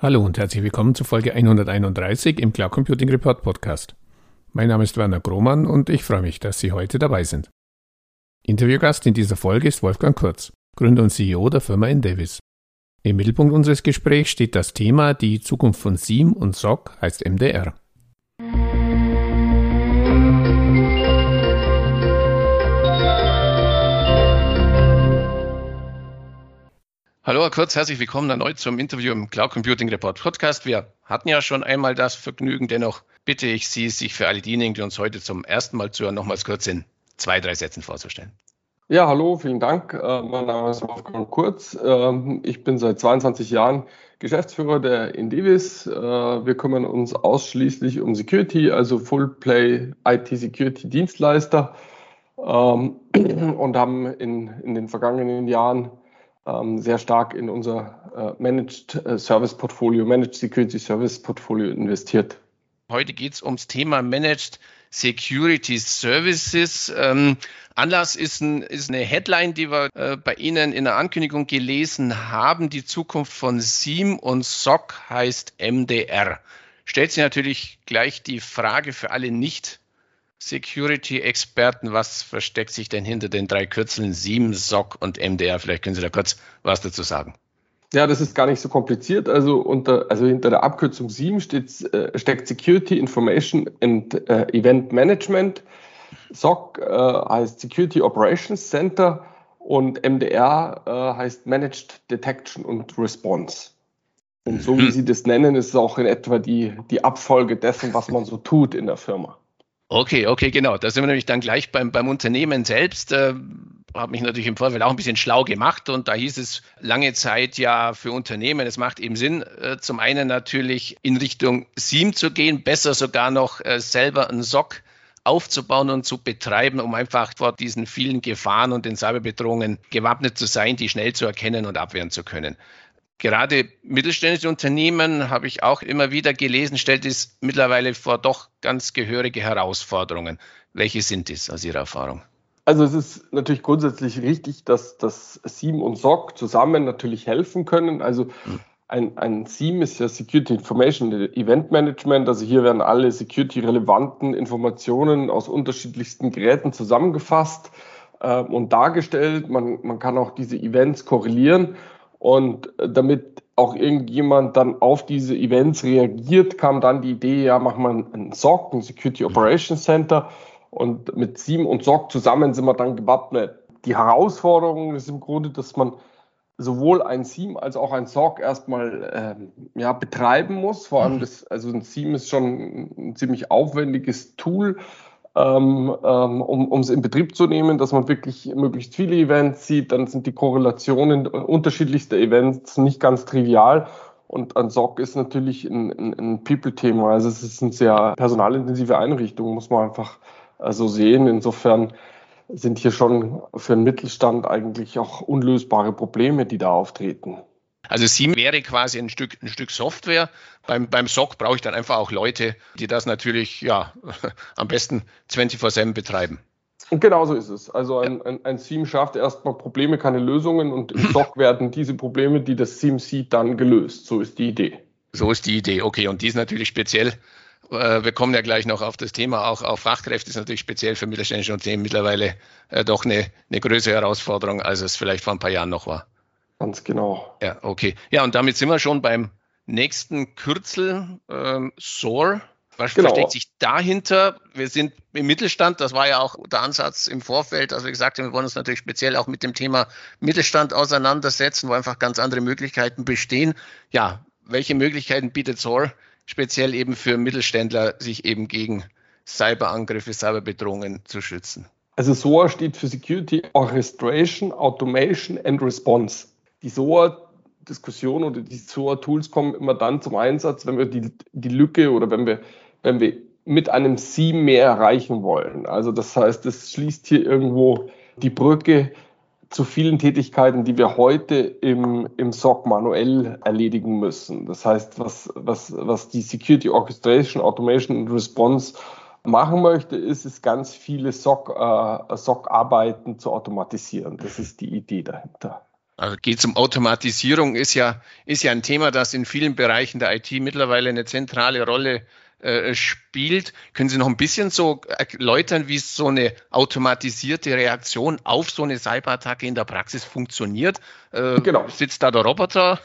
Hallo und herzlich willkommen zu Folge 131 im Cloud Computing Report Podcast. Mein Name ist Werner Grohmann und ich freue mich, dass Sie heute dabei sind. Interviewgast in dieser Folge ist Wolfgang Kurz, Gründer und CEO der Firma Endevis. Im Mittelpunkt unseres Gesprächs steht das Thema Die Zukunft von SIEM und SOC heißt MDR. Hallo Herr Kurz, herzlich willkommen erneut zum Interview im Cloud Computing Report Podcast. Wir hatten ja schon einmal das Vergnügen, dennoch bitte ich Sie, sich für alle diejenigen, die uns heute zum ersten Mal zuhören, nochmals kurz in zwei, drei Sätzen vorzustellen. Ja, hallo, vielen Dank. Äh, mein Name ist Wolfgang Kurz. Ähm, ich bin seit 22 Jahren Geschäftsführer der Indivis. Äh, wir kümmern uns ausschließlich um Security, also Full Play IT Security Dienstleister ähm, und haben in, in den vergangenen Jahren sehr stark in unser äh, Managed äh, Service Portfolio, Managed Security Service Portfolio investiert. Heute geht es ums Thema Managed Security Services. Ähm, Anlass ist, ein, ist, eine Headline, die wir äh, bei Ihnen in der Ankündigung gelesen haben. Die Zukunft von SIEM und SOC heißt MDR. Stellt sich natürlich gleich die Frage für alle nicht Security-Experten, was versteckt sich denn hinter den drei Kürzeln SIEM, SOC und MDR? Vielleicht können Sie da kurz was dazu sagen. Ja, das ist gar nicht so kompliziert. Also, unter, also hinter der Abkürzung SIEM steht, äh, steckt Security Information and äh, Event Management. SOC äh, heißt Security Operations Center und MDR äh, heißt Managed Detection und Response. Und so wie mhm. Sie das nennen, ist es auch in etwa die, die Abfolge dessen, was man so tut in der Firma. Okay, okay, genau. Da sind wir nämlich dann gleich beim, beim Unternehmen selbst. Äh, habe mich natürlich im Vorfeld auch ein bisschen schlau gemacht und da hieß es lange Zeit ja für Unternehmen, es macht eben Sinn, äh, zum einen natürlich in Richtung SIEM zu gehen, besser sogar noch äh, selber einen SOC aufzubauen und zu betreiben, um einfach vor diesen vielen Gefahren und den Cyberbedrohungen gewappnet zu sein, die schnell zu erkennen und abwehren zu können. Gerade mittelständische Unternehmen, habe ich auch immer wieder gelesen, stellt es mittlerweile vor doch ganz gehörige Herausforderungen. Welche sind es aus Ihrer Erfahrung? Also es ist natürlich grundsätzlich richtig, dass das SIEM und SOC zusammen natürlich helfen können. Also hm. ein, ein SIEM ist ja Security Information Event Management. Also hier werden alle security-relevanten Informationen aus unterschiedlichsten Geräten zusammengefasst äh, und dargestellt. Man, man kann auch diese Events korrelieren. Und äh, damit auch irgendjemand dann auf diese Events reagiert, kam dann die Idee, ja, machen wir ein SOC, ein Security Operations Center. Und mit SIEM und SOC zusammen sind wir dann gewappnet. Die Herausforderung ist im Grunde, dass man sowohl ein SIEM als auch ein SOC erstmal ähm, ja, betreiben muss. Vor allem mhm. das, also ein SIEM ist schon ein ziemlich aufwendiges Tool, ähm, ähm, um es in Betrieb zu nehmen, dass man wirklich möglichst viele Events sieht. Dann sind die Korrelationen unterschiedlichster Events nicht ganz trivial. Und ein SOC ist natürlich ein, ein, ein People-Thema. Also es ist eine sehr personalintensive Einrichtung, muss man einfach äh, so sehen. Insofern sind hier schon für den Mittelstand eigentlich auch unlösbare Probleme, die da auftreten. Also SIEM wäre quasi ein Stück, ein Stück Software. Beim, beim SOC brauche ich dann einfach auch Leute, die das natürlich ja, am besten 24-7 betreiben. Und genau so ist es. Also ein, ein, ein SIEM schafft erstmal Probleme, keine Lösungen und im SOC werden diese Probleme, die das SIEM sieht, dann gelöst. So ist die Idee. So ist die Idee. Okay, und die ist natürlich speziell äh, wir kommen ja gleich noch auf das Thema, auch auf Fachkräfte ist natürlich speziell für mittelständische Unternehmen mittlerweile äh, doch eine, eine größere Herausforderung, als es vielleicht vor ein paar Jahren noch war. Ganz genau. Ja, okay. Ja, und damit sind wir schon beim nächsten Kürzel, ähm, SOAR. Was genau. versteckt sich dahinter? Wir sind im Mittelstand, das war ja auch der Ansatz im Vorfeld, als wir gesagt haben, wir wollen uns natürlich speziell auch mit dem Thema Mittelstand auseinandersetzen, wo einfach ganz andere Möglichkeiten bestehen. Ja, welche Möglichkeiten bietet SOAR speziell eben für Mittelständler, sich eben gegen Cyberangriffe, Cyberbedrohungen zu schützen? Also SOAR steht für Security Orchestration, Automation and Response die SOA-Diskussion oder die SOA-Tools kommen immer dann zum Einsatz, wenn wir die, die Lücke oder wenn wir, wenn wir mit einem Sie mehr erreichen wollen. Also das heißt, es schließt hier irgendwo die Brücke zu vielen Tätigkeiten, die wir heute im, im SOC manuell erledigen müssen. Das heißt, was, was, was die Security Orchestration, Automation und Response machen möchte, ist es ganz viele SOC-Arbeiten äh, SOC zu automatisieren. Das ist die Idee dahinter. Also geht es um Automatisierung, ist ja, ist ja ein Thema, das in vielen Bereichen der IT mittlerweile eine zentrale Rolle äh, spielt. Können Sie noch ein bisschen so erläutern, wie so eine automatisierte Reaktion auf so eine Cyberattacke in der Praxis funktioniert? Äh, genau. Sitzt da der Roboter?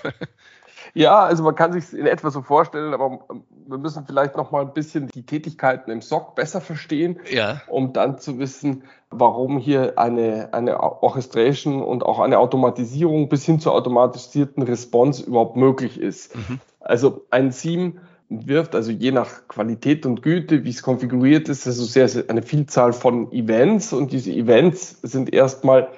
Ja, also man kann sich in etwa so vorstellen, aber wir müssen vielleicht noch mal ein bisschen die Tätigkeiten im SOC besser verstehen, ja. um dann zu wissen, warum hier eine, eine Orchestration und auch eine Automatisierung bis hin zur automatisierten Response überhaupt möglich ist. Mhm. Also ein SIEM wirft, also je nach Qualität und Güte, wie es konfiguriert ist, also sehr, sehr eine Vielzahl von Events und diese Events sind erstmal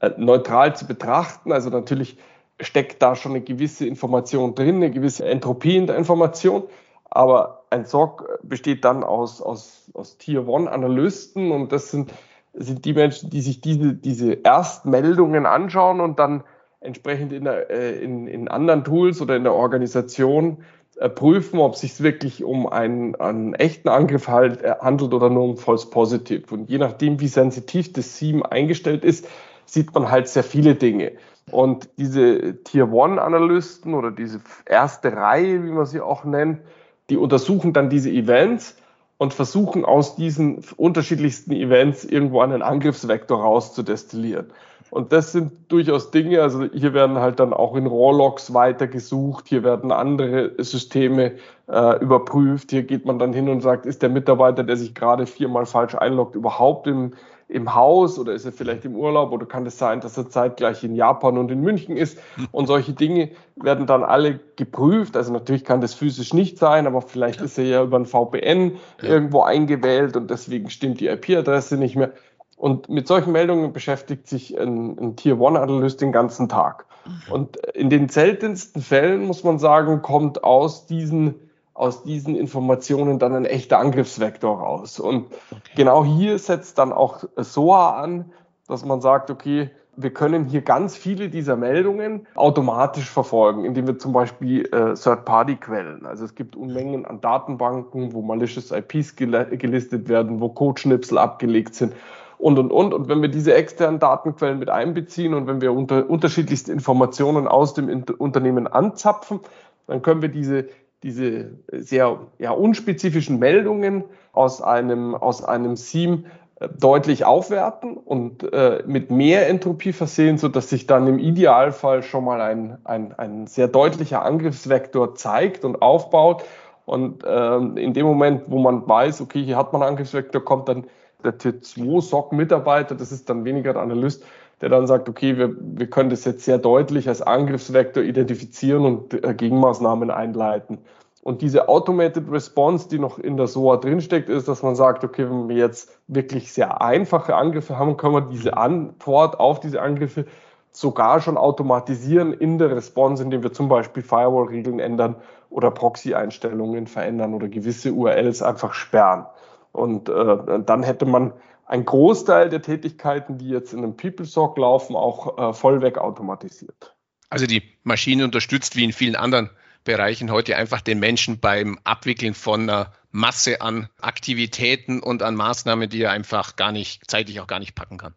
äh, neutral zu betrachten. Also natürlich steckt da schon eine gewisse Information drin, eine gewisse Entropie in der Information. Aber ein SOC besteht dann aus, aus, aus Tier-One-Analysten und das sind, sind die Menschen, die sich diese, diese Erstmeldungen anschauen und dann entsprechend in, der, äh, in, in anderen Tools oder in der Organisation äh, prüfen, ob es sich wirklich um einen, einen echten Angriff halt, äh, handelt oder nur um False Positive. Und je nachdem, wie sensitiv das SIEM eingestellt ist, sieht man halt sehr viele Dinge. Und diese Tier-One-Analysten oder diese erste Reihe, wie man sie auch nennt, die untersuchen dann diese Events und versuchen aus diesen unterschiedlichsten Events irgendwo einen Angriffsvektor rauszudestillieren. Und das sind durchaus Dinge, also hier werden halt dann auch in Rawlogs weitergesucht, hier werden andere Systeme äh, überprüft, hier geht man dann hin und sagt, ist der Mitarbeiter, der sich gerade viermal falsch einloggt, überhaupt im, im Haus oder ist er vielleicht im Urlaub oder kann es sein, dass er zeitgleich in Japan und in München ist? Und solche Dinge werden dann alle geprüft. Also natürlich kann das physisch nicht sein, aber vielleicht ist er ja über ein VPN irgendwo eingewählt und deswegen stimmt die IP-Adresse nicht mehr. Und mit solchen Meldungen beschäftigt sich ein, ein Tier-One-Analyst den ganzen Tag. Mhm. Und in den seltensten Fällen, muss man sagen, kommt aus diesen, aus diesen Informationen dann ein echter Angriffsvektor raus. Und okay. genau hier setzt dann auch SOA an, dass man sagt, okay, wir können hier ganz viele dieser Meldungen automatisch verfolgen, indem wir zum Beispiel äh, Third-Party-Quellen, also es gibt Unmengen an Datenbanken, wo malicious IPs gelistet werden, wo Codeschnipsel abgelegt sind und, und, und. Und wenn wir diese externen Datenquellen mit einbeziehen und wenn wir unter, unterschiedlichste Informationen aus dem Unternehmen anzapfen, dann können wir diese, diese sehr ja, unspezifischen Meldungen aus einem, aus einem SIEM äh, deutlich aufwerten und äh, mit mehr Entropie versehen, so dass sich dann im Idealfall schon mal ein, ein, ein sehr deutlicher Angriffsvektor zeigt und aufbaut. Und äh, in dem Moment, wo man weiß, okay, hier hat man einen Angriffsvektor, kommt dann der Tier 2 SOC-Mitarbeiter, das ist dann weniger der Analyst, der dann sagt, okay, wir, wir können das jetzt sehr deutlich als Angriffsvektor identifizieren und äh, Gegenmaßnahmen einleiten. Und diese Automated Response, die noch in der SOA drinsteckt, ist, dass man sagt, okay, wenn wir jetzt wirklich sehr einfache Angriffe haben, können wir diese Antwort auf diese Angriffe sogar schon automatisieren in der Response, indem wir zum Beispiel Firewall-Regeln ändern oder Proxy-Einstellungen verändern oder gewisse URLs einfach sperren. Und äh, dann hätte man einen Großteil der Tätigkeiten, die jetzt in einem PeopleSoc laufen, auch äh, vollweg automatisiert. Also die Maschine unterstützt wie in vielen anderen Bereichen heute einfach den Menschen beim Abwickeln von einer Masse an Aktivitäten und an Maßnahmen, die er einfach gar nicht, zeitlich auch gar nicht packen kann.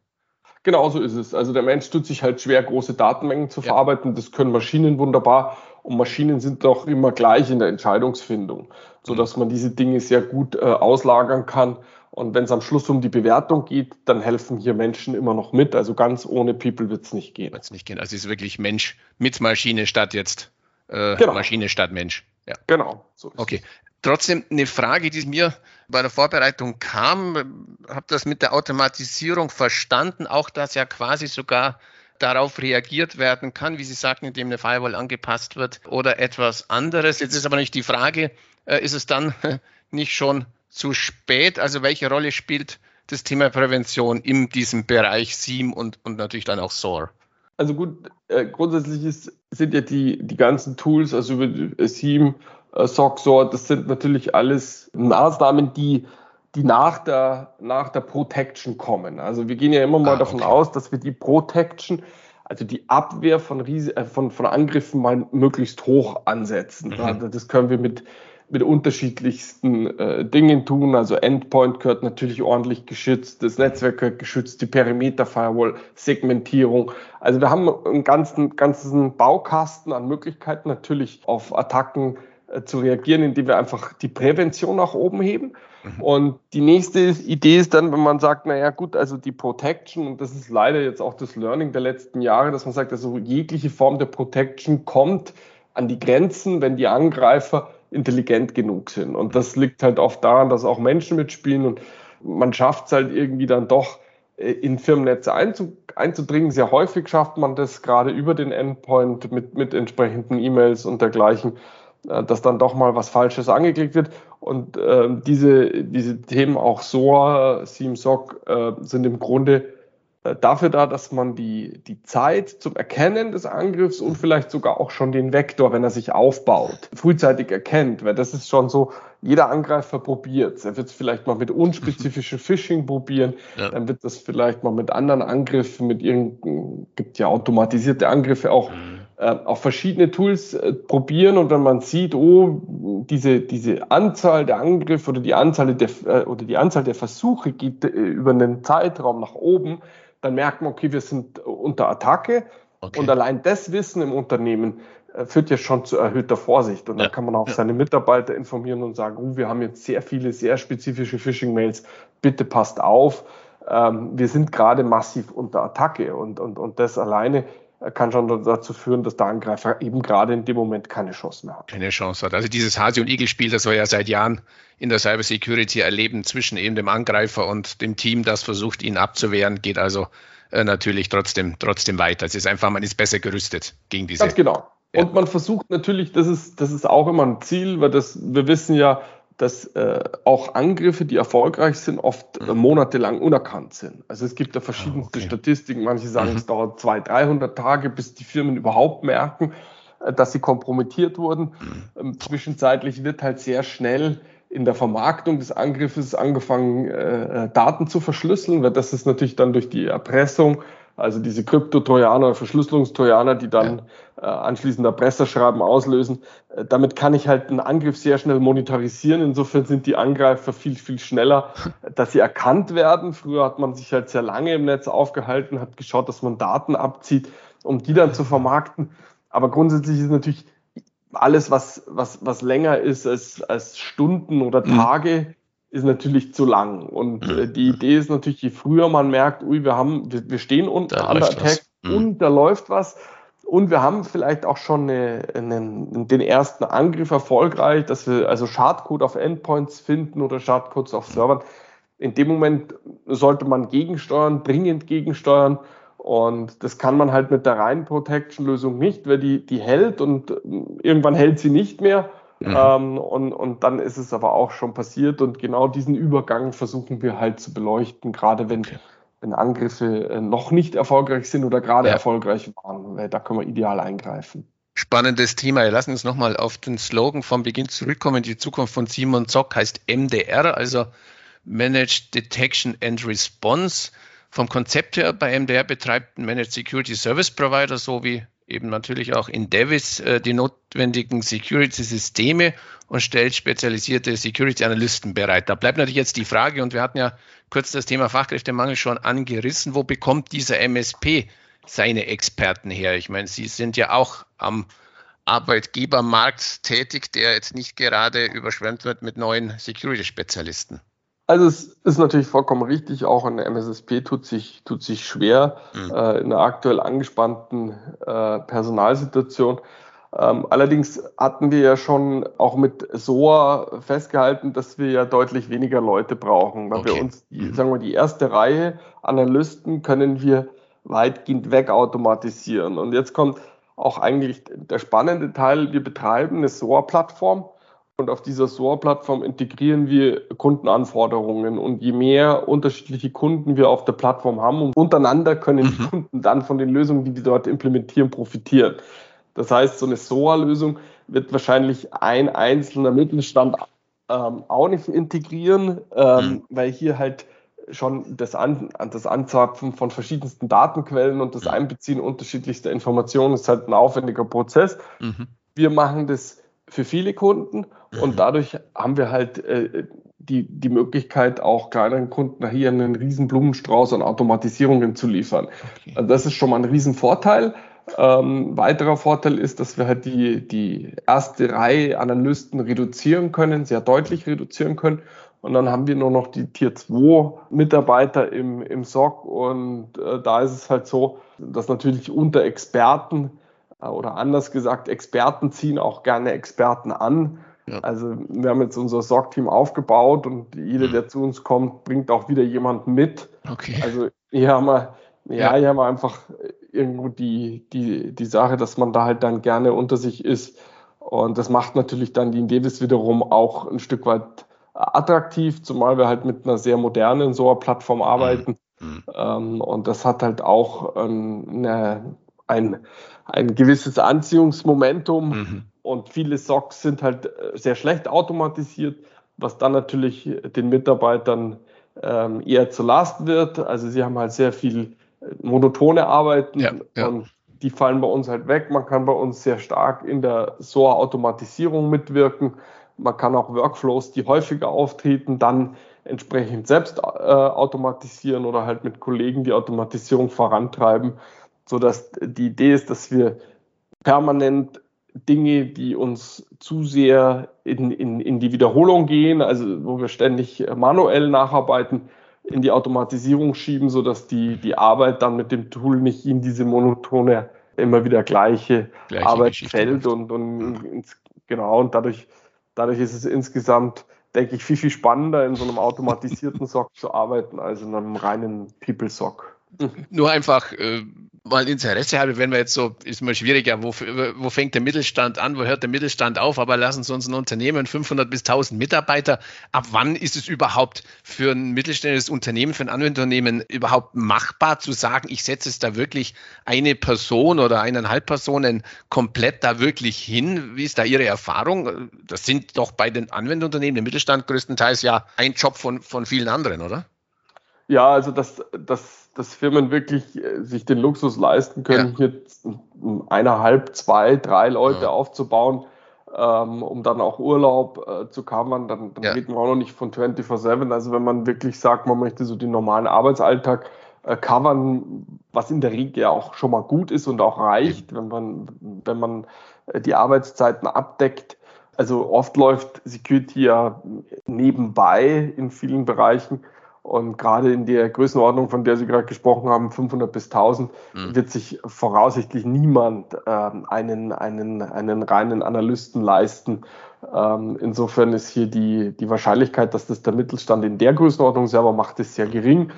Genau so ist es. Also der Mensch tut sich halt schwer, große Datenmengen zu ja. verarbeiten. Das können Maschinen wunderbar. Und Maschinen sind doch immer gleich in der Entscheidungsfindung, so dass man diese Dinge sehr gut äh, auslagern kann. Und wenn es am Schluss um die Bewertung geht, dann helfen hier Menschen immer noch mit. Also ganz ohne People wird es nicht gehen. Wird es nicht gehen. Also es ist wirklich Mensch mit Maschine statt jetzt äh, genau. Maschine statt Mensch. Ja. Genau. So okay. Trotzdem eine Frage, die mir bei der Vorbereitung kam, habe das mit der Automatisierung verstanden, auch dass ja quasi sogar darauf reagiert werden kann, wie Sie sagten, indem eine Firewall angepasst wird oder etwas anderes. Jetzt ist aber nicht die Frage, äh, ist es dann nicht schon zu spät? Also welche Rolle spielt das Thema Prävention in diesem Bereich SIEM und, und natürlich dann auch SOAR? Also gut, äh, grundsätzlich ist, sind ja die, die ganzen Tools, also über SIEM, äh, SOC, SOAR, das sind natürlich alles Maßnahmen, die die nach der, nach der Protection kommen. Also wir gehen ja immer mal ah, davon aus, dass wir die Protection, also die Abwehr von, Ries äh, von, von Angriffen mal möglichst hoch ansetzen. Mhm. Das können wir mit, mit unterschiedlichsten äh, Dingen tun. Also Endpoint gehört natürlich ordentlich geschützt, das Netzwerk gehört geschützt, die Perimeter-Firewall, Segmentierung. Also wir haben einen ganzen, ganzen Baukasten an Möglichkeiten natürlich auf Attacken zu reagieren, indem wir einfach die Prävention nach oben heben. Mhm. Und die nächste Idee ist dann, wenn man sagt, naja gut, also die Protection, und das ist leider jetzt auch das Learning der letzten Jahre, dass man sagt, also jegliche Form der Protection kommt an die Grenzen, wenn die Angreifer intelligent genug sind. Und das liegt halt oft daran, dass auch Menschen mitspielen und man schafft es halt irgendwie dann doch äh, in Firmennetze einzudringen. Sehr häufig schafft man das gerade über den Endpoint mit, mit entsprechenden E-Mails und dergleichen, äh, dass dann doch mal was Falsches angeklickt wird. Und äh, diese, diese Themen auch SOA, SIEM-SOC äh, sind im Grunde äh, dafür da, dass man die, die Zeit zum Erkennen des Angriffs und vielleicht sogar auch schon den Vektor, wenn er sich aufbaut, frühzeitig erkennt. Weil das ist schon so, jeder Angreifer probiert Er wird es vielleicht mal mit unspezifischen Phishing probieren, ja. dann wird das vielleicht mal mit anderen Angriffen, mit irgendeinem, gibt ja automatisierte Angriffe auch, mhm. Äh, auch verschiedene Tools äh, probieren und wenn man sieht, oh, diese, diese Anzahl der Angriffe oder die Anzahl der, äh, oder die Anzahl der Versuche geht über einen Zeitraum nach oben, dann merkt man, okay, wir sind unter Attacke. Okay. Und allein das Wissen im Unternehmen führt ja schon zu erhöhter Vorsicht. Und ja. dann kann man auch ja. seine Mitarbeiter informieren und sagen, oh, wir haben jetzt sehr viele, sehr spezifische Phishing-Mails, bitte passt auf. Ähm, wir sind gerade massiv unter Attacke. Und, und, und das alleine kann schon dazu führen, dass der Angreifer eben gerade in dem Moment keine Chance mehr hat. Keine Chance hat. Also dieses Hase- und Igel-Spiel, das wir ja seit Jahren in der Cybersecurity erleben zwischen eben dem Angreifer und dem Team, das versucht, ihn abzuwehren, geht also äh, natürlich trotzdem, trotzdem weiter. Es ist einfach, man ist besser gerüstet gegen diese. Ganz genau. Und ja. man versucht natürlich, das ist, das ist auch immer ein Ziel, weil das, wir wissen ja, dass äh, auch Angriffe, die erfolgreich sind, oft äh, mhm. monatelang unerkannt sind. Also es gibt da verschiedenste ah, okay. Statistiken. Manche sagen, mhm. es dauert 200, 300 Tage, bis die Firmen überhaupt merken, äh, dass sie kompromittiert wurden. Mhm. Ähm, zwischenzeitlich wird halt sehr schnell in der Vermarktung des Angriffes angefangen, äh, äh, Daten zu verschlüsseln, weil das ist natürlich dann durch die Erpressung, also diese Krypto-Trojaner, Verschlüsselungstrojaner, die dann ja. äh, anschließend Erpresserschreiben auslösen. Äh, damit kann ich halt einen Angriff sehr schnell monetarisieren. Insofern sind die Angreifer viel, viel schneller, dass sie erkannt werden. Früher hat man sich halt sehr lange im Netz aufgehalten, hat geschaut, dass man Daten abzieht, um die dann zu vermarkten. Aber grundsätzlich ist natürlich alles, was, was, was länger ist als, als Stunden oder mhm. Tage. Ist natürlich zu lang. Und mhm. äh, die Idee ist natürlich, je früher man merkt, ui, wir haben, wir, wir stehen unter under Attack mhm. und da läuft was. Und wir haben vielleicht auch schon eine, einen, den ersten Angriff erfolgreich, dass wir also Schadcode auf Endpoints finden oder Schadcodes auf Servern. In dem Moment sollte man gegensteuern, dringend gegensteuern und das kann man halt mit der reinen Protection-Lösung nicht, weil die, die hält und irgendwann hält sie nicht mehr. Mhm. Ähm, und, und dann ist es aber auch schon passiert. Und genau diesen Übergang versuchen wir halt zu beleuchten, gerade wenn, wenn Angriffe äh, noch nicht erfolgreich sind oder gerade ja. erfolgreich waren. Weil da können wir ideal eingreifen. Spannendes Thema. Wir lassen uns nochmal auf den Slogan vom Beginn zurückkommen. Die Zukunft von Simon Zock heißt MDR, also Managed Detection and Response. Vom Konzept her bei MDR betreibt ein Managed Security Service Provider so wie eben natürlich auch in Davis äh, die notwendigen Security-Systeme und stellt spezialisierte Security-Analysten bereit. Da bleibt natürlich jetzt die Frage, und wir hatten ja kurz das Thema Fachkräftemangel schon angerissen, wo bekommt dieser MSP seine Experten her? Ich meine, Sie sind ja auch am Arbeitgebermarkt tätig, der jetzt nicht gerade überschwemmt wird mit neuen Security-Spezialisten. Also es ist natürlich vollkommen richtig, auch in der MSSP tut sich, tut sich schwer mhm. äh, in der aktuell angespannten äh, Personalsituation. Ähm, allerdings hatten wir ja schon auch mit SOA festgehalten, dass wir ja deutlich weniger Leute brauchen, weil okay. wir uns, mhm. sagen wir, die erste Reihe Analysten können wir weitgehend wegautomatisieren. Und jetzt kommt auch eigentlich der spannende Teil. Wir betreiben eine SOA-Plattform und auf dieser SOAR-Plattform integrieren wir Kundenanforderungen. Und je mehr unterschiedliche Kunden wir auf der Plattform haben, und untereinander können die mhm. Kunden dann von den Lösungen, die wir dort implementieren, profitieren. Das heißt, so eine SOA-Lösung wird wahrscheinlich ein einzelner Mittelstand ähm, auch nicht integrieren, ähm, mhm. weil hier halt schon das, An das Anzapfen von verschiedensten Datenquellen und das mhm. Einbeziehen unterschiedlichster Informationen ist halt ein aufwendiger Prozess. Mhm. Wir machen das für viele Kunden und mhm. dadurch haben wir halt äh, die, die Möglichkeit, auch kleineren Kunden hier einen riesen Blumenstrauß an Automatisierungen zu liefern. Okay. Also das ist schon mal ein Riesenvorteil. Ähm, weiterer Vorteil ist, dass wir halt die, die erste Reihe Analysten reduzieren können, sehr deutlich reduzieren können. Und dann haben wir nur noch die Tier 2 Mitarbeiter im, im SOC. Und äh, da ist es halt so, dass natürlich unter Experten oder anders gesagt, Experten ziehen auch gerne Experten an. Ja. Also wir haben jetzt unser SOC-Team aufgebaut und jeder, mhm. der zu uns kommt, bringt auch wieder jemanden mit. Okay. Also hier haben wir, ja, ja. hier haben wir einfach irgendwo die, die, die Sache, dass man da halt dann gerne unter sich ist. Und das macht natürlich dann die Indevis wiederum auch ein Stück weit attraktiv, zumal wir halt mit einer sehr modernen SOA-Plattform arbeiten. Mhm. Ähm, und das hat halt auch ähm, eine, ein, ein gewisses Anziehungsmomentum. Mhm und viele SOCs sind halt äh, sehr schlecht automatisiert, was dann natürlich den Mitarbeitern ähm, eher zur Last wird. Also sie haben halt sehr viel äh, monotone Arbeiten ja, ja. und die fallen bei uns halt weg. Man kann bei uns sehr stark in der SOA-Automatisierung mitwirken. Man kann auch Workflows, die häufiger auftreten, dann entsprechend selbst äh, automatisieren oder halt mit Kollegen die Automatisierung vorantreiben, sodass die Idee ist, dass wir permanent Dinge, die uns zu sehr in, in, in die Wiederholung gehen, also wo wir ständig manuell nacharbeiten, in die Automatisierung schieben, sodass die, die Arbeit dann mit dem Tool nicht in diese monotone, immer wieder gleiche, gleiche Arbeit fällt und, und ins, genau, und dadurch, dadurch ist es insgesamt, denke ich, viel, viel spannender, in so einem automatisierten SOC zu arbeiten, als in einem reinen People-SOC. Nur einfach, äh, mal Interesse habe, wenn wir jetzt so, ist mal schwieriger, wo, wo fängt der Mittelstand an, wo hört der Mittelstand auf, aber lassen Sie uns ein Unternehmen, 500 bis 1000 Mitarbeiter, ab wann ist es überhaupt für ein mittelständisches Unternehmen, für ein Anwenderunternehmen überhaupt machbar zu sagen, ich setze es da wirklich eine Person oder eineinhalb Personen komplett da wirklich hin? Wie ist da Ihre Erfahrung? Das sind doch bei den Anwenderunternehmen, im Mittelstand größtenteils ja ein Job von, von vielen anderen, oder? Ja, also das, das dass Firmen wirklich äh, sich den Luxus leisten können, ja. hier eineinhalb, zwei, drei Leute ja. aufzubauen, ähm, um dann auch Urlaub äh, zu covern. Dann, dann ja. reden wir auch noch nicht von 24-7. Also wenn man wirklich sagt, man möchte so den normalen Arbeitsalltag äh, covern, was in der Regel ja auch schon mal gut ist und auch reicht, wenn man, wenn man äh, die Arbeitszeiten abdeckt. Also oft läuft Security ja nebenbei in vielen Bereichen. Und gerade in der Größenordnung, von der Sie gerade gesprochen haben, 500 bis 1000, mhm. wird sich voraussichtlich niemand ähm, einen, einen, einen reinen Analysten leisten. Ähm, insofern ist hier die, die Wahrscheinlichkeit, dass das der Mittelstand in der Größenordnung selber macht, ist sehr gering.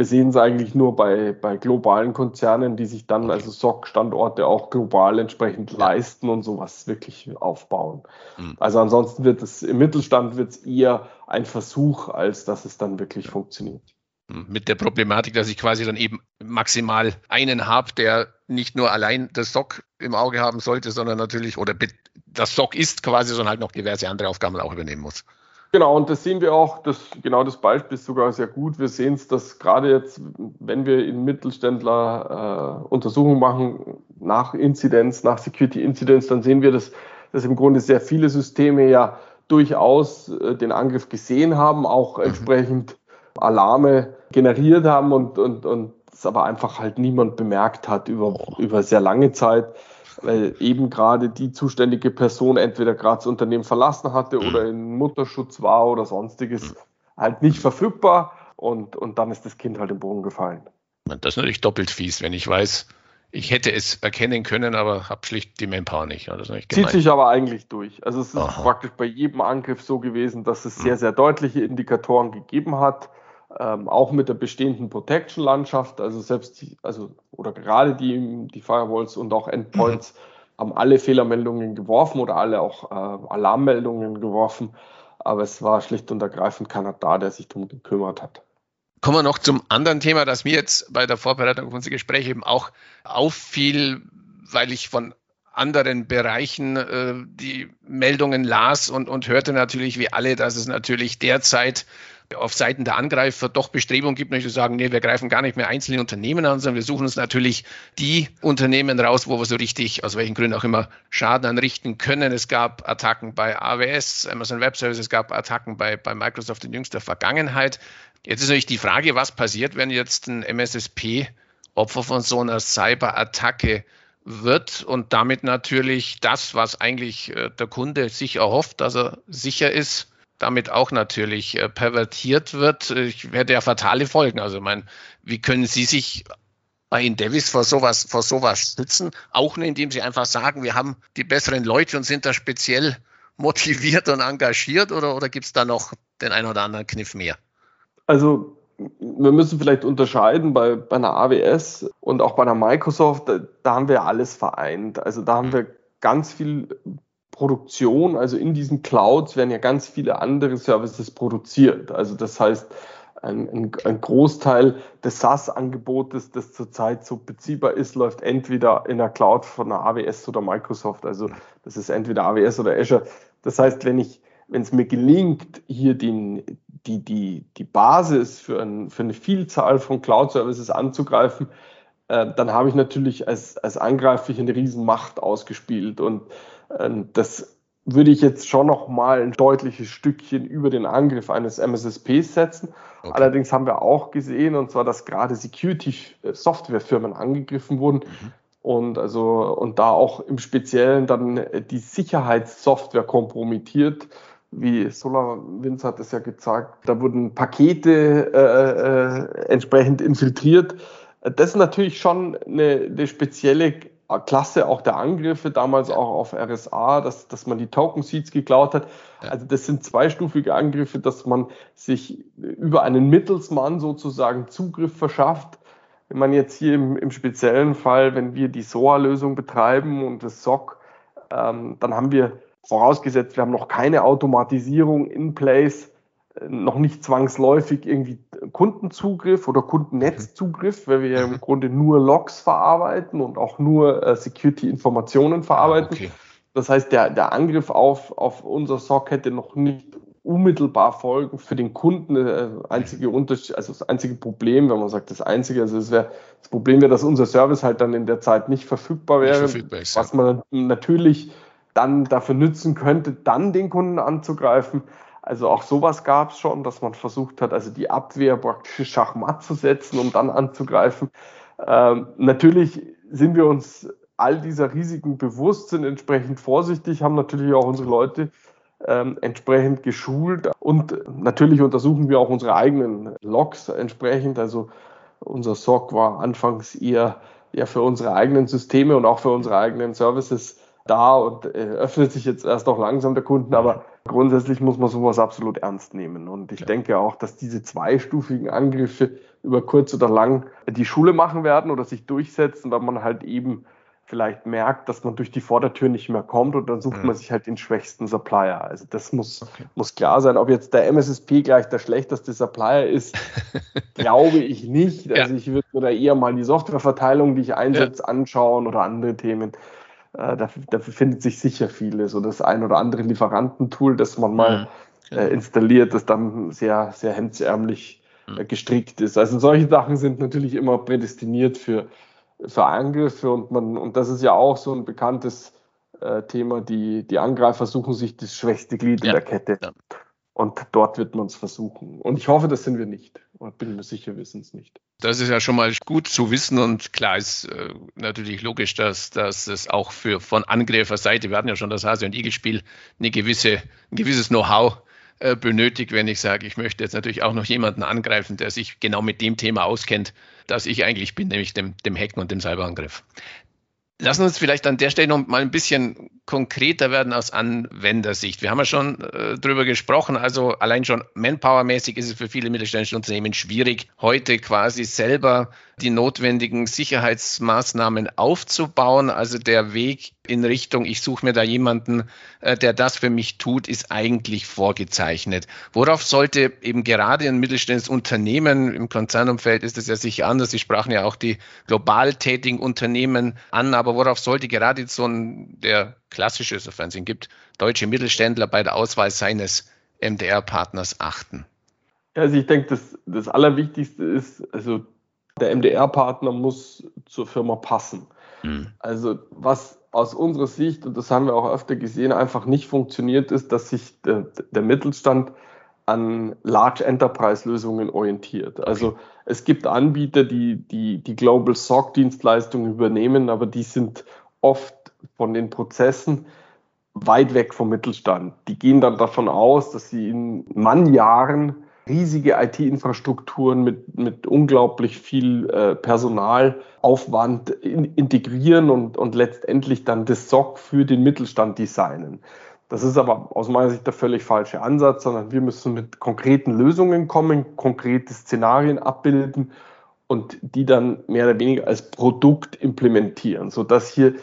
Wir sehen es eigentlich nur bei, bei globalen Konzernen, die sich dann also SOC-Standorte auch global entsprechend leisten und sowas wirklich aufbauen. Mhm. Also ansonsten wird es im Mittelstand wird es eher ein Versuch, als dass es dann wirklich funktioniert. Mhm. Mit der Problematik, dass ich quasi dann eben maximal einen habe, der nicht nur allein das SOC im Auge haben sollte, sondern natürlich, oder das SOC ist quasi, sondern halt noch diverse andere Aufgaben auch übernehmen muss. Genau, und das sehen wir auch, das, genau das Beispiel ist sogar sehr gut. Wir sehen es, dass gerade jetzt, wenn wir in Mittelständler äh, Untersuchungen machen nach Inzidenz, nach Security Inzidenz, dann sehen wir, dass, dass im Grunde sehr viele Systeme ja durchaus äh, den Angriff gesehen haben, auch mhm. entsprechend Alarme generiert haben und, und, und es aber einfach halt niemand bemerkt hat über, über sehr lange Zeit weil eben gerade die zuständige Person entweder gerade das Unternehmen verlassen hatte mhm. oder in Mutterschutz war oder sonstiges, mhm. halt nicht verfügbar und, und dann ist das Kind halt im Boden gefallen. Das ist natürlich doppelt fies, wenn ich weiß, ich hätte es erkennen können, aber habe schlicht die Manpower nicht. Das Zieht sich aber eigentlich durch. Also es ist Aha. praktisch bei jedem Angriff so gewesen, dass es sehr, mhm. sehr deutliche Indikatoren gegeben hat ähm, auch mit der bestehenden Protection-Landschaft, also selbst, die, also oder gerade die, die Firewalls und auch Endpoints mhm. haben alle Fehlermeldungen geworfen oder alle auch äh, Alarmmeldungen geworfen, aber es war schlicht und ergreifend keiner da, der sich darum gekümmert hat. Kommen wir noch zum anderen Thema, das mir jetzt bei der Vorbereitung auf unser Gespräch eben auch auffiel, weil ich von anderen Bereichen äh, die Meldungen las und, und hörte natürlich wie alle, dass es natürlich derzeit auf Seiten der Angreifer doch Bestrebungen gibt, nicht zu sagen, nee, wir greifen gar nicht mehr einzelne Unternehmen an, sondern wir suchen uns natürlich die Unternehmen raus, wo wir so richtig, aus welchen Gründen auch immer, Schaden anrichten können. Es gab Attacken bei AWS, Amazon Web Services, es gab Attacken bei, bei Microsoft in jüngster Vergangenheit. Jetzt ist natürlich die Frage, was passiert, wenn jetzt ein MSSP Opfer von so einer Cyberattacke wird und damit natürlich das, was eigentlich äh, der Kunde sich erhofft, dass er sicher ist, damit auch natürlich äh, pervertiert wird. Ich werde ja fatale Folgen. Also, ich meine, wie können Sie sich bei Davis vor sowas, vor sowas schützen? Auch nur, indem Sie einfach sagen, wir haben die besseren Leute und sind da speziell motiviert und engagiert oder, oder gibt es da noch den einen oder anderen Kniff mehr? Also wir müssen vielleicht unterscheiden bei, bei einer AWS und auch bei einer Microsoft, da, da haben wir alles vereint. Also da haben mhm. wir ganz viel Produktion, also in diesen Clouds werden ja ganz viele andere Services produziert. Also das heißt, ein, ein, Großteil des SaaS-Angebotes, das zurzeit so beziehbar ist, läuft entweder in der Cloud von einer AWS oder Microsoft. Also das ist entweder AWS oder Azure. Das heißt, wenn ich wenn es mir gelingt, hier den, die, die, die Basis für, ein, für eine Vielzahl von Cloud-Services anzugreifen, äh, dann habe ich natürlich als, als Angreifer eine Riesenmacht ausgespielt. Und das würde ich jetzt schon noch mal ein deutliches Stückchen über den Angriff eines MSSPs setzen. Okay. Allerdings haben wir auch gesehen, und zwar, dass gerade Security-Softwarefirmen angegriffen wurden. Mhm. Und also, und da auch im Speziellen dann die Sicherheitssoftware kompromittiert wie SolarWinds hat es ja gezeigt, da wurden Pakete äh, äh, entsprechend infiltriert. Das ist natürlich schon eine, eine, spezielle Klasse auch der Angriffe, damals auch auf RSA, dass, dass man die Token Seeds geklaut hat. Also das sind zweistufige Angriffe, dass man sich über einen Mittelsmann sozusagen Zugriff verschafft. Wenn man jetzt hier im, im speziellen Fall, wenn wir die SOA-Lösung betreiben und das SOC, ähm, dann haben wir vorausgesetzt, wir haben noch keine Automatisierung in place, noch nicht zwangsläufig irgendwie Kundenzugriff oder Kundennetzzugriff, weil wir ja im mhm. Grunde nur Logs verarbeiten und auch nur äh, Security-Informationen verarbeiten. Ah, okay. Das heißt, der, der Angriff auf, auf unser SOC hätte noch nicht unmittelbar Folgen für den Kunden. Äh, einzige Unterschied, also das einzige Problem, wenn man sagt, das einzige, also das, wäre, das Problem wäre, dass unser Service halt dann in der Zeit nicht verfügbar wäre, nicht verfügbar was man natürlich dann dafür nützen könnte, dann den Kunden anzugreifen. Also auch sowas gab es schon, dass man versucht hat, also die Abwehr praktisch schachmatt zu setzen, um dann anzugreifen. Ähm, natürlich sind wir uns all dieser Risiken bewusst, sind entsprechend vorsichtig, haben natürlich auch unsere Leute ähm, entsprechend geschult und natürlich untersuchen wir auch unsere eigenen Logs entsprechend. Also unser SOC war anfangs eher ja, für unsere eigenen Systeme und auch für unsere eigenen Services da und äh, öffnet sich jetzt erst auch langsam der Kunden, aber grundsätzlich muss man sowas absolut ernst nehmen. Und ich ja. denke auch, dass diese zweistufigen Angriffe über kurz oder lang die Schule machen werden oder sich durchsetzen, weil man halt eben vielleicht merkt, dass man durch die Vordertür nicht mehr kommt und dann sucht mhm. man sich halt den schwächsten Supplier. Also das muss, okay. muss klar sein. Ob jetzt der MSSP gleich der schlechteste Supplier ist, glaube ich nicht. Also ja. ich würde mir da eher mal die Softwareverteilung, die ich einsetze, ja. anschauen oder andere Themen. Äh, dafür, dafür, findet sich sicher vieles. So das ein oder andere Lieferantentool, das man mal ja, genau. äh, installiert, das dann sehr, sehr hemdsärmlich äh, gestrickt ist. Also solche Sachen sind natürlich immer prädestiniert für, für Angriffe und man, und das ist ja auch so ein bekanntes äh, Thema, die, die Angreifer suchen sich das schwächste Glied ja. in der Kette. Ja. Und dort wird man es versuchen. Und ich hoffe, das sind wir nicht. Bin mir sicher, wir sind es nicht. Das ist ja schon mal gut zu wissen und klar ist äh, natürlich logisch, dass, dass es auch für von Angreiferseite, wir hatten ja schon das Hase- und Igel-Spiel, eine gewisse, ein gewisses Know-how äh, benötigt, wenn ich sage, ich möchte jetzt natürlich auch noch jemanden angreifen, der sich genau mit dem Thema auskennt, das ich eigentlich bin, nämlich dem, dem Hacken und dem Cyberangriff. Lassen uns vielleicht an der Stelle noch mal ein bisschen konkreter werden aus Anwendersicht. Wir haben ja schon äh, drüber gesprochen, also allein schon manpowermäßig ist es für viele mittelständische Unternehmen schwierig, heute quasi selber die notwendigen Sicherheitsmaßnahmen aufzubauen. Also der Weg in Richtung, ich suche mir da jemanden, äh, der das für mich tut, ist eigentlich vorgezeichnet. Worauf sollte eben gerade ein mittelständisches Unternehmen, im Konzernumfeld ist es ja sicher anders, Sie sprachen ja auch die global tätigen Unternehmen an, aber worauf sollte gerade so ein, der klassische, sofern es ihn gibt, deutsche Mittelständler bei der Auswahl seines MDR-Partners achten? Also ich denke, das, das Allerwichtigste ist, also der MDR-Partner muss zur Firma passen. Mhm. Also was aus unserer Sicht, und das haben wir auch öfter gesehen, einfach nicht funktioniert, ist, dass sich der, der Mittelstand an Large Enterprise Lösungen orientiert. Also okay. es gibt Anbieter, die die, die Global SOC Dienstleistungen übernehmen, aber die sind oft von den Prozessen weit weg vom Mittelstand. Die gehen dann davon aus, dass sie in Mannjahren riesige IT-Infrastrukturen mit, mit unglaublich viel äh, Personalaufwand in, integrieren und, und letztendlich dann das SOC für den Mittelstand designen. Das ist aber aus meiner Sicht der völlig falsche Ansatz, sondern wir müssen mit konkreten Lösungen kommen, konkrete Szenarien abbilden und die dann mehr oder weniger als Produkt implementieren, sodass hier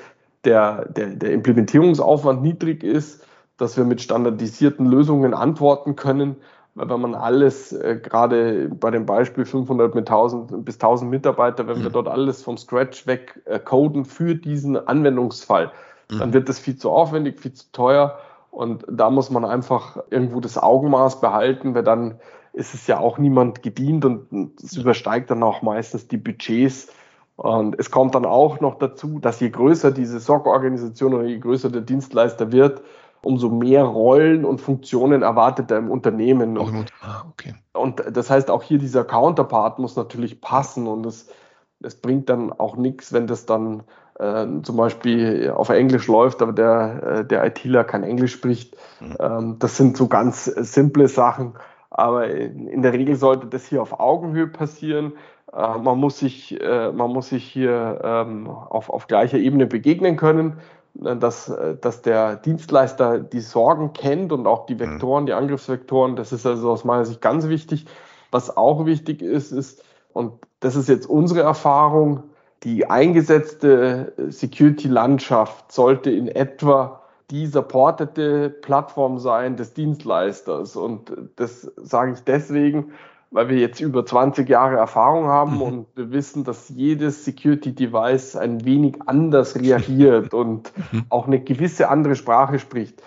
der, der, der Implementierungsaufwand niedrig ist, dass wir mit standardisierten Lösungen antworten können wenn man alles, äh, gerade bei dem Beispiel 500 mit 1000 bis 1000 Mitarbeiter, wenn mhm. wir dort alles vom Scratch weg äh, coden für diesen Anwendungsfall, mhm. dann wird das viel zu aufwendig, viel zu teuer und da muss man einfach irgendwo das Augenmaß behalten, weil dann ist es ja auch niemand gedient und es übersteigt dann auch meistens die Budgets. Und es kommt dann auch noch dazu, dass je größer diese SOC-Organisation oder je größer der Dienstleister wird, umso mehr Rollen und Funktionen erwartet er im Unternehmen. Und, ah, okay. und das heißt, auch hier dieser Counterpart muss natürlich passen und es, es bringt dann auch nichts, wenn das dann äh, zum Beispiel auf Englisch läuft, aber der, äh, der ITler kein Englisch spricht. Mhm. Ähm, das sind so ganz simple Sachen. Aber in, in, der Regel sollte das hier auf Augenhöhe passieren. Äh, man, muss sich, äh, man muss sich hier ähm, auf, auf gleicher Ebene begegnen können. Äh, dass, äh, dass der Dienstleister die Sorgen kennt und auch die mhm. Vektoren, die Angriffsvektoren. Das ist also aus meiner Sicht ganz wichtig. Was auch wichtig ist, ist, und das ist jetzt unsere Erfahrung, die eingesetzte Security-Landschaft sollte in etwa die supportete Plattform sein des Dienstleisters. Und das sage ich deswegen, weil wir jetzt über 20 Jahre Erfahrung haben mhm. und wir wissen, dass jedes Security-Device ein wenig anders reagiert und mhm. auch eine gewisse andere Sprache spricht.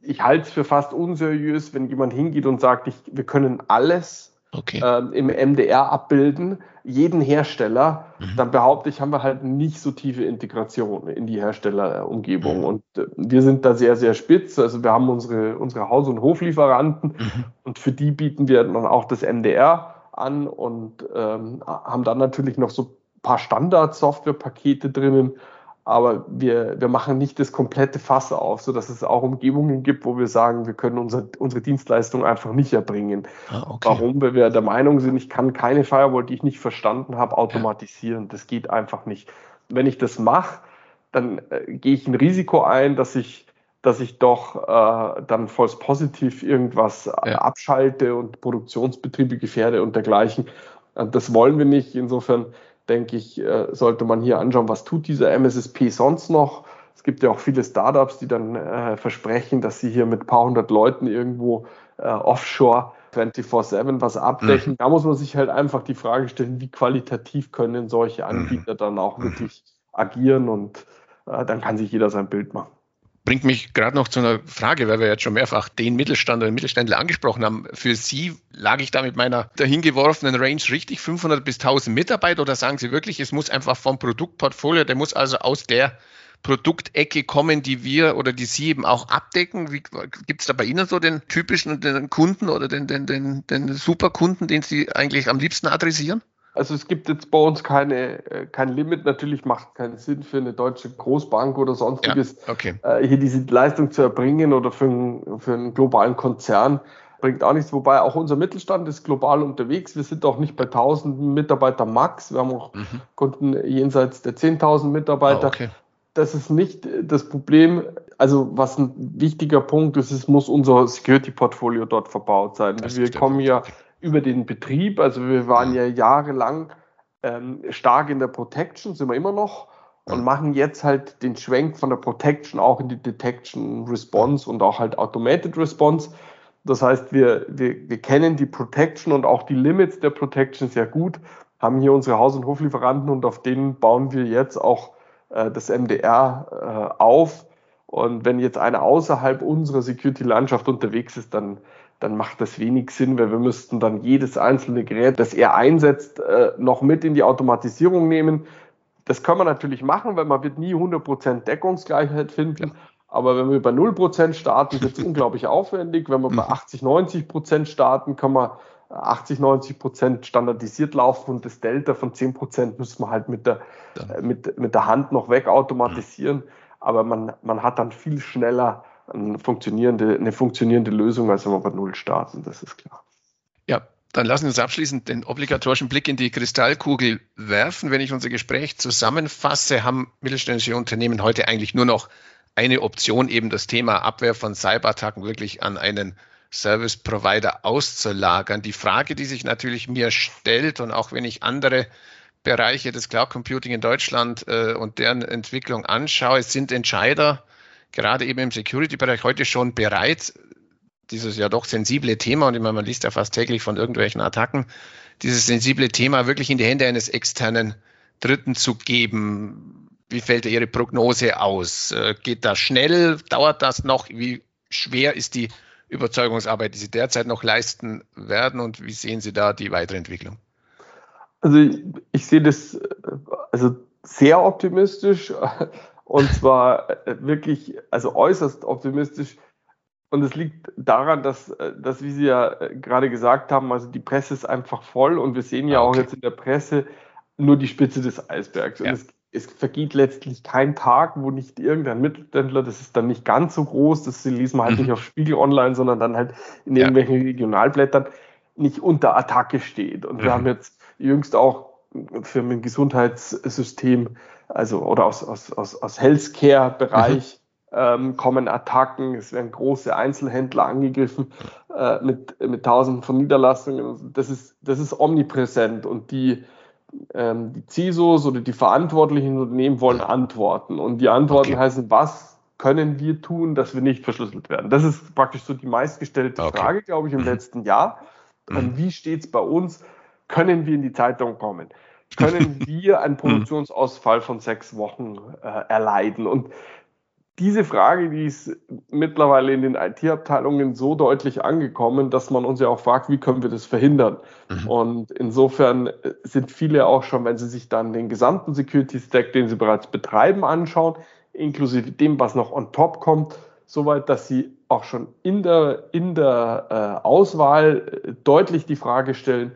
Ich halte es für fast unseriös, wenn jemand hingeht und sagt, ich, wir können alles okay. äh, im MDR abbilden, jeden Hersteller, mhm. dann behaupte ich, haben wir halt nicht so tiefe Integration in die Herstellerumgebung. Mhm. Und äh, wir sind da sehr, sehr spitz. Also wir haben unsere, unsere Haus- und Hoflieferanten mhm. und für die bieten wir dann auch das MDR an und ähm, haben dann natürlich noch so ein paar Standard-Software-Pakete drinnen aber wir, wir machen nicht das komplette Fass auf, sodass es auch Umgebungen gibt, wo wir sagen, wir können unser, unsere Dienstleistung einfach nicht erbringen. Ah, okay. Warum? Weil wir der Meinung sind, ich kann keine Firewall, die ich nicht verstanden habe, automatisieren. Das geht einfach nicht. Wenn ich das mache, dann äh, gehe ich ein Risiko ein, dass ich, dass ich doch äh, dann falls positiv irgendwas äh, ja. abschalte und Produktionsbetriebe gefährde und dergleichen. Das wollen wir nicht. Insofern denke ich, äh, sollte man hier anschauen, was tut dieser MSSP sonst noch. Es gibt ja auch viele Startups, die dann äh, versprechen, dass sie hier mit ein paar hundert Leuten irgendwo äh, offshore 24-7 was abdecken. Mhm. Da muss man sich halt einfach die Frage stellen, wie qualitativ können solche mhm. Anbieter dann auch mhm. wirklich agieren und äh, dann kann sich jeder sein Bild machen bringt mich gerade noch zu einer Frage, weil wir jetzt schon mehrfach den Mittelstand oder den Mittelständler angesprochen haben. Für Sie lag ich da mit meiner dahingeworfenen Range richtig, 500 bis 1000 Mitarbeiter oder sagen Sie wirklich, es muss einfach vom Produktportfolio, der muss also aus der Produktecke kommen, die wir oder die Sie eben auch abdecken? Gibt es da bei Ihnen so den typischen den Kunden oder den, den, den, den Superkunden, den Sie eigentlich am liebsten adressieren? Also es gibt jetzt bei uns keine, äh, kein Limit. Natürlich macht es keinen Sinn für eine deutsche Großbank oder sonstiges, ja, okay. Äh, hier diese Leistung zu erbringen oder für einen, für einen globalen Konzern. Bringt auch nichts, wobei auch unser Mittelstand ist global unterwegs. Wir sind auch nicht bei 1000 Mitarbeiter max. Wir haben auch mhm. Kunden jenseits der 10.000 Mitarbeiter. Ah, okay. Das ist nicht das Problem. Also was ein wichtiger Punkt ist, es muss unser Security-Portfolio dort verbaut sein. Das wir kommen ja über den Betrieb. Also wir waren ja jahrelang ähm, stark in der Protection, sind wir immer noch und machen jetzt halt den Schwenk von der Protection auch in die Detection Response und auch halt Automated Response. Das heißt, wir, wir, wir kennen die Protection und auch die Limits der Protection sehr gut, haben hier unsere Haus- und Hoflieferanten und auf denen bauen wir jetzt auch äh, das MDR äh, auf. Und wenn jetzt einer außerhalb unserer Security-Landschaft unterwegs ist, dann dann macht das wenig Sinn, weil wir müssten dann jedes einzelne Gerät, das er einsetzt, äh, noch mit in die Automatisierung nehmen. Das kann man natürlich machen, weil man wird nie 100% Deckungsgleichheit finden. Ja. Aber wenn wir bei 0% starten, wird es unglaublich aufwendig. Wenn wir bei 80, mhm. 90% starten, kann man 80, 90% standardisiert laufen und das Delta von 10% müssen wir halt mit der, äh, mit, mit der Hand noch wegautomatisieren. Mhm. Aber man, man hat dann viel schneller eine funktionierende, eine funktionierende Lösung, als wenn wir bei Null starten, das ist klar. Ja, dann lassen wir uns abschließend den obligatorischen Blick in die Kristallkugel werfen. Wenn ich unser Gespräch zusammenfasse, haben mittelständische Unternehmen heute eigentlich nur noch eine Option, eben das Thema Abwehr von Cyberattacken wirklich an einen Service Provider auszulagern. Die Frage, die sich natürlich mir stellt und auch wenn ich andere Bereiche des Cloud Computing in Deutschland äh, und deren Entwicklung anschaue, sind Entscheider gerade eben im Security-Bereich heute schon bereit, dieses ja doch sensible Thema, und ich meine, man liest ja fast täglich von irgendwelchen Attacken, dieses sensible Thema wirklich in die Hände eines externen Dritten zu geben. Wie fällt Ihre Prognose aus? Äh, geht das schnell? Dauert das noch? Wie schwer ist die Überzeugungsarbeit, die Sie derzeit noch leisten werden? Und wie sehen Sie da die weitere Entwicklung? Also ich, ich sehe das äh, also sehr optimistisch. Und zwar äh, wirklich, also äußerst optimistisch. Und es liegt daran, dass, äh, dass, wie Sie ja äh, gerade gesagt haben, also die Presse ist einfach voll und wir sehen ja ah, okay. auch jetzt in der Presse nur die Spitze des Eisbergs. Ja. Und es, es, vergeht letztlich kein Tag, wo nicht irgendein Mittelständler, das ist dann nicht ganz so groß, das liest man halt mhm. nicht auf Spiegel Online, sondern dann halt in ja. irgendwelchen Regionalblättern, nicht unter Attacke steht. Und mhm. wir haben jetzt jüngst auch für ein Gesundheitssystem also oder aus, aus, aus, aus Healthcare-Bereich mhm. ähm, kommen Attacken, es werden große Einzelhändler angegriffen äh, mit, mit tausenden von Niederlassungen. Das ist, das ist omnipräsent und die, ähm, die CISOs oder die verantwortlichen Unternehmen wollen Antworten. Und die Antworten okay. heißen, was können wir tun, dass wir nicht verschlüsselt werden? Das ist praktisch so die meistgestellte okay. Frage, glaube ich, im mhm. letzten Jahr. Mhm. Wie steht es bei uns? Können wir in die Zeitung kommen? können wir einen Produktionsausfall von sechs Wochen äh, erleiden? Und diese Frage, die ist mittlerweile in den IT-Abteilungen so deutlich angekommen, dass man uns ja auch fragt, wie können wir das verhindern? Mhm. Und insofern äh, sind viele auch schon, wenn sie sich dann den gesamten Security-Stack, den sie bereits betreiben, anschauen, inklusive dem, was noch on top kommt, soweit, dass sie auch schon in der, in der äh, Auswahl äh, deutlich die Frage stellen,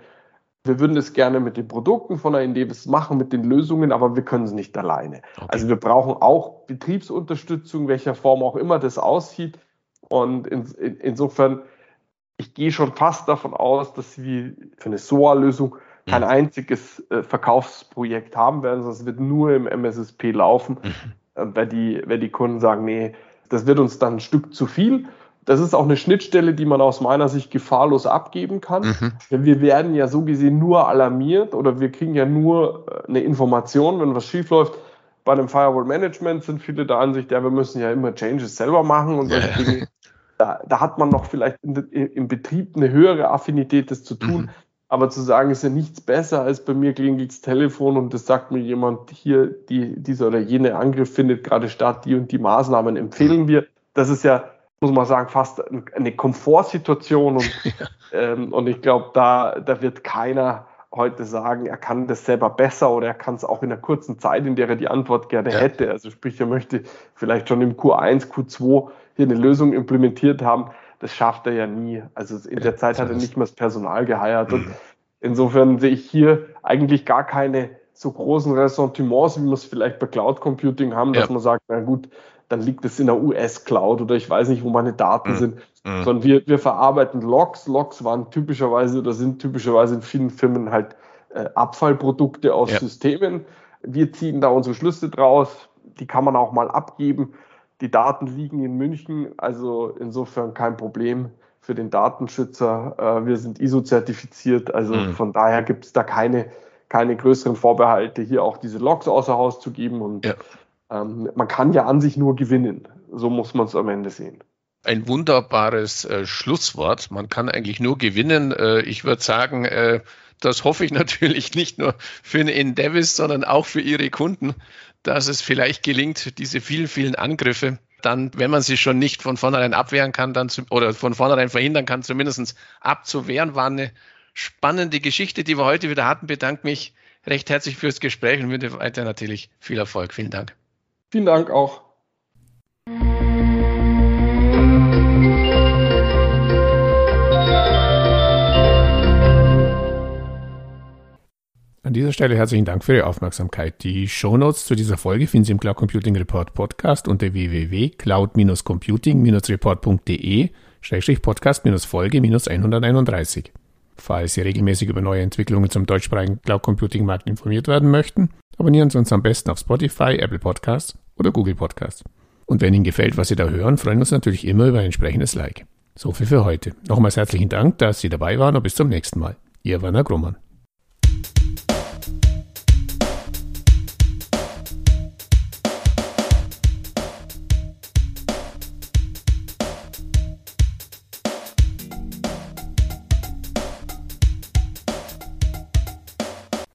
wir würden es gerne mit den Produkten von der Indevis machen, mit den Lösungen, aber wir können es nicht alleine. Okay. Also wir brauchen auch Betriebsunterstützung, welcher Form auch immer das aussieht. Und in, in, insofern, ich gehe schon fast davon aus, dass wir für eine SOA-Lösung kein mhm. einziges äh, Verkaufsprojekt haben werden, sondern es wird nur im MSSP laufen, mhm. äh, weil, die, weil die Kunden sagen, nee, das wird uns dann ein Stück zu viel das ist auch eine Schnittstelle, die man aus meiner Sicht gefahrlos abgeben kann. Mhm. Wir werden ja so gesehen nur alarmiert oder wir kriegen ja nur äh, eine Information, wenn was schief läuft. Bei einem Firewall Management sind viele der Ansicht, ja, wir müssen ja immer Changes selber machen und solche Dinge. Da, da, hat man noch vielleicht in, im Betrieb eine höhere Affinität, das zu tun. Mhm. Aber zu sagen, ist ja nichts besser als bei mir klingelt das Telefon und das sagt mir jemand, hier, die, dieser oder jene Angriff findet gerade statt, die und die Maßnahmen empfehlen wir. Das ist ja muss man sagen, fast eine Komfortsituation. Und, ja. ähm, und ich glaube, da, da wird keiner heute sagen, er kann das selber besser oder er kann es auch in der kurzen Zeit, in der er die Antwort gerne ja. hätte. Also sprich, er möchte vielleicht schon im Q1, Q2 hier eine Lösung implementiert haben. Das schafft er ja nie. Also in der Zeit hat er nicht mehr das Personal geheiert. Mhm. Und insofern sehe ich hier eigentlich gar keine so großen Ressentiments, wie wir es vielleicht bei Cloud Computing haben, dass man sagt, na gut, dann liegt es in der US-Cloud oder ich weiß nicht, wo meine Daten mhm. sind, mhm. sondern wir, wir verarbeiten Logs. Logs waren typischerweise oder sind typischerweise in vielen Firmen halt äh, Abfallprodukte aus ja. Systemen. Wir ziehen da unsere Schlüsse draus, die kann man auch mal abgeben. Die Daten liegen in München, also insofern kein Problem für den Datenschützer. Äh, wir sind ISO-zertifiziert, also mhm. von daher gibt es da keine, keine größeren Vorbehalte, hier auch diese Logs außer Haus zu geben. Und ja. Ähm, man kann ja an sich nur gewinnen. So muss man es am Ende sehen. Ein wunderbares äh, Schlusswort. Man kann eigentlich nur gewinnen. Äh, ich würde sagen, äh, das hoffe ich natürlich nicht nur für den Davis, sondern auch für Ihre Kunden, dass es vielleicht gelingt, diese vielen, vielen Angriffe dann, wenn man sie schon nicht von vornherein abwehren kann, dann zu, oder von vornherein verhindern kann, zumindest abzuwehren, war eine spannende Geschichte, die wir heute wieder hatten. Bedanke mich recht herzlich fürs Gespräch und wünsche weiter natürlich viel Erfolg. Vielen Dank. Vielen Dank auch. An dieser Stelle herzlichen Dank für Ihre Aufmerksamkeit. Die Shownotes zu dieser Folge finden Sie im Cloud Computing Report Podcast unter www.cloud-computing-report.de Podcast-Folge 131. Falls Sie regelmäßig über neue Entwicklungen zum deutschsprachigen Cloud Computing Markt informiert werden möchten, abonnieren Sie uns am besten auf Spotify, Apple Podcasts oder Google Podcasts. Und wenn Ihnen gefällt, was Sie da hören, freuen wir uns natürlich immer über ein entsprechendes Like. So viel für heute. Nochmals herzlichen Dank, dass Sie dabei waren und bis zum nächsten Mal. Ihr Werner Grummann.